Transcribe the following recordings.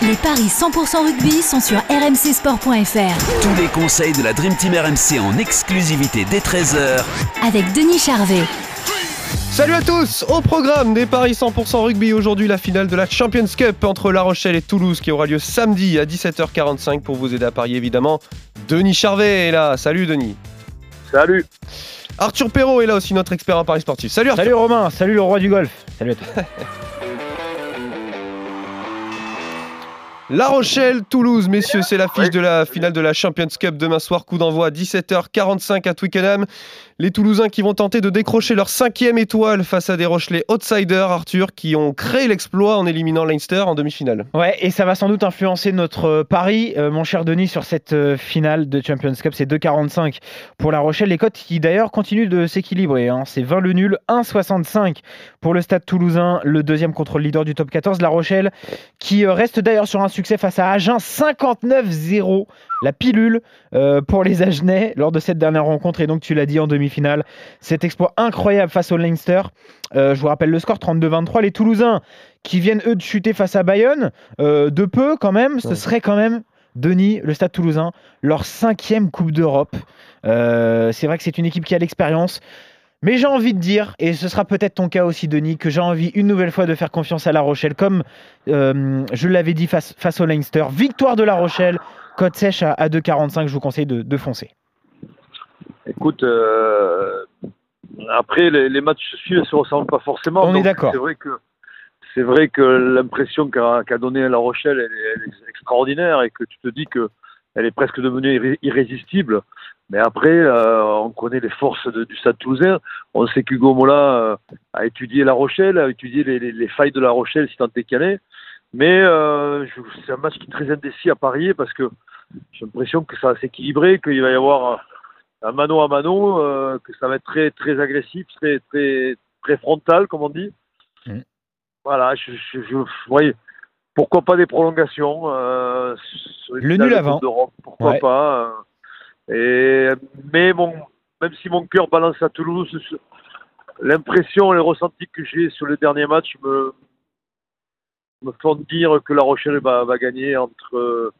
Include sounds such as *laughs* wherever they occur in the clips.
Les paris 100% rugby sont sur rmcsport.fr. Tous les conseils de la Dream Team RMC en exclusivité dès 13h avec Denis Charvet. Salut à tous Au programme des Paris 100% rugby, aujourd'hui la finale de la Champions Cup entre La Rochelle et Toulouse qui aura lieu samedi à 17h45 pour vous aider à parier évidemment. Denis Charvet est là, salut Denis Salut Arthur Perrault est là aussi, notre expert en paris sportif. Salut Arthur Salut Romain, salut le roi du golf Salut à tous *laughs* La Rochelle, Toulouse, messieurs, c'est l'affiche de la finale de la Champions Cup demain soir. Coup d'envoi à 17h45 à Twickenham. Les Toulousains qui vont tenter de décrocher leur cinquième étoile face à des Rochelais outsiders, Arthur, qui ont créé l'exploit en éliminant Leinster en demi-finale. Ouais, et ça va sans doute influencer notre euh, pari, euh, mon cher Denis, sur cette euh, finale de Champions Cup. C'est 2,45 pour La Rochelle. Les cotes qui d'ailleurs continuent de s'équilibrer. Hein. C'est 20 le nul, 1,65 pour le Stade Toulousain, le deuxième contre le leader du top 14. La Rochelle qui reste d'ailleurs sur un succès face à Agen, 59-0 la pilule euh, pour les Agenais lors de cette dernière rencontre. Et donc, tu l'as dit en demi-finale, cet exploit incroyable face au Leinster. Euh, je vous rappelle le score 32-23. Les Toulousains qui viennent eux de chuter face à Bayonne, euh, de peu quand même, ce serait quand même. Denis, le Stade toulousain, leur cinquième Coupe d'Europe. c'est vrai que c'est une équipe qui a l'expérience. Mais j'ai envie de dire, et ce sera peut-être ton cas aussi, Denis, que j'ai envie une nouvelle fois de faire confiance à La Rochelle, comme je l'avais dit face, face, au Leinster. Victoire de La Rochelle, Code sèche à, 2,45, je vous conseille de, foncer. Écoute, euh, après, les, matchs suivent ne se ressemblent pas forcément. On est d'accord. C'est vrai que, c'est vrai que l'impression qu'a, donnée La Rochelle, elle, est extraordinaire et que tu te dis que elle est presque devenue irrésistible. Mais après, euh, on connaît les forces du Stade Toulousain. On sait qu'Hugo Mola euh, a étudié La Rochelle, a étudié les, failles de La Rochelle, si tant est qu'elle Mais c'est un match qui est très indécis à parier parce que j'ai l'impression que ça va s'équilibrer, qu'il va y avoir un mano à mano, euh, que ça va être très, très agressif, très, très, très frontal, comme on dit. Mm. Voilà, je, je, pourquoi pas des prolongations euh, Le nul avant. pourquoi pas. Euh, et, mais bon, même si mon cœur balance à Toulouse, l'impression, les ressentis que j'ai sur le dernier match me, me font dire que La Rochelle va, va gagner entre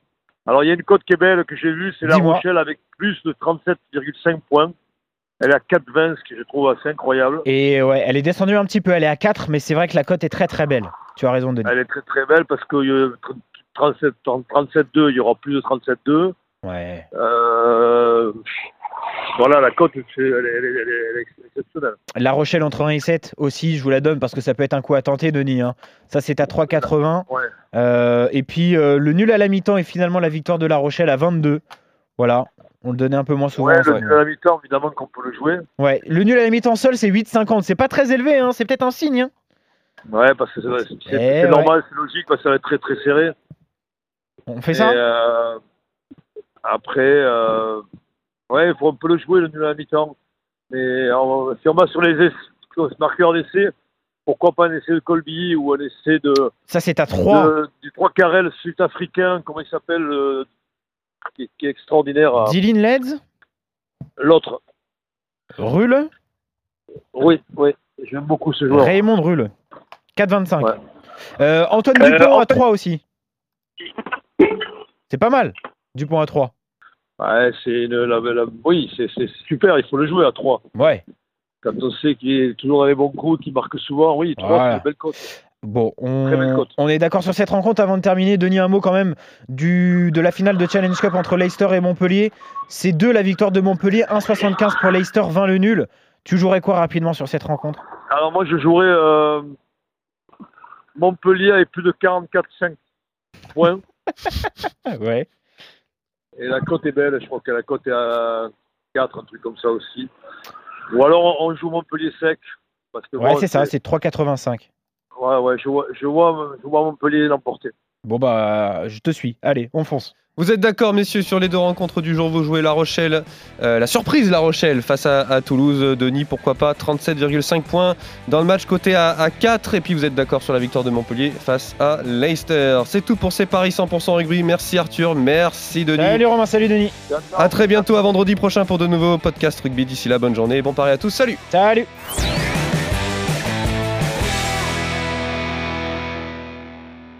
alors, il y a une cote qui est belle que j'ai vue, c'est La Rochelle avec plus de 37,5 points. Elle est à 4,20, ce que je trouve assez incroyable. Et ouais, elle est descendue un petit peu, elle est à 4, mais c'est vrai que la cote est très très belle. Tu as raison de dire. Elle est très très belle parce que 37,2, il y aura plus de 37,2. Ouais. Euh, voilà, la cote, elle, est exceptionnelle. La Rochelle entre 1 et 7 aussi, je vous la donne parce que ça peut être un coup à tenter, Denis. Hein. Ça, c'est à 3,80. Euh, et puis, euh, le nul à la mi-temps et finalement la victoire de La Rochelle à 22. Voilà, on le donnait un peu moins souvent. Ouais, le nul à la mi-temps, évidemment qu'on peut le jouer. Ouais, le nul à la mi-temps seul, c'est 8,50. C'est pas très élevé, hein. c'est peut-être un signe. Hein. Ouais, parce que c'est eh normal, c'est logique, parce que ça va être très très serré. On fait ça? Euh, Après. Ouais, il faut un peu le jouer le nul à la mi-temps. Mais si on va sur les marqueurs d'essai, pourquoi pas un essai de Colby ou un essai de. Ça, c'est à 3. du 3 carrel sud-africain, comment il s'appelle euh, qui, est extraordinaire. Dylan Leds L'autre. Rulle Oui, oui. J'aime beaucoup ce joueur. Raymond Rulle. 4,25. Euh, Antoine Dupont à 3 aussi. C'est pas mal. Dupont à 3. Ouais, c'est oui, c'est super, il faut le jouer à 3. Ouais. Quand on sait qu'il est toujours dans les bons coups, qu'il marque souvent, oui, 3, c'est une belle cote. Bon, on, est d'accord sur cette rencontre. Avant de terminer, Denis, un mot quand même du, de la finale de Challenge Cup entre Leicester et Montpellier. C'est deux la victoire de Montpellier, 1,75 pour Leicester, 20 le nul. Tu jouerais quoi rapidement sur cette rencontre? Alors moi, je jouerais euh, Montpellier avec plus de 44,5 points. *laughs* ouais. Et la cote est belle, je crois que la cote est à 4, un truc comme ça aussi. Ou alors on joue Montpellier sec. Parce que ouais, c'est ça, c'est 3,85. Ouais, ouais, je vois, je vois, je vois Montpellier l'emporter. Bon, bah, je te suis. Allez, on fonce. Vous êtes d'accord, messieurs, sur les deux rencontres du jour Vous jouez La Rochelle, euh, la surprise La Rochelle face à, Toulouse. Denis, pourquoi pas 37,5 points dans le match côté à, 4. Et puis vous êtes d'accord sur la victoire de Montpellier face à Leicester. C'est tout pour ces paris 100% rugby. Merci Arthur, merci Denis. Salut Romain, salut Denis. A très bientôt, à vendredi prochain pour de nouveaux podcasts rugby. D'ici là, bonne journée et bon pari à tous. Salut. Salut.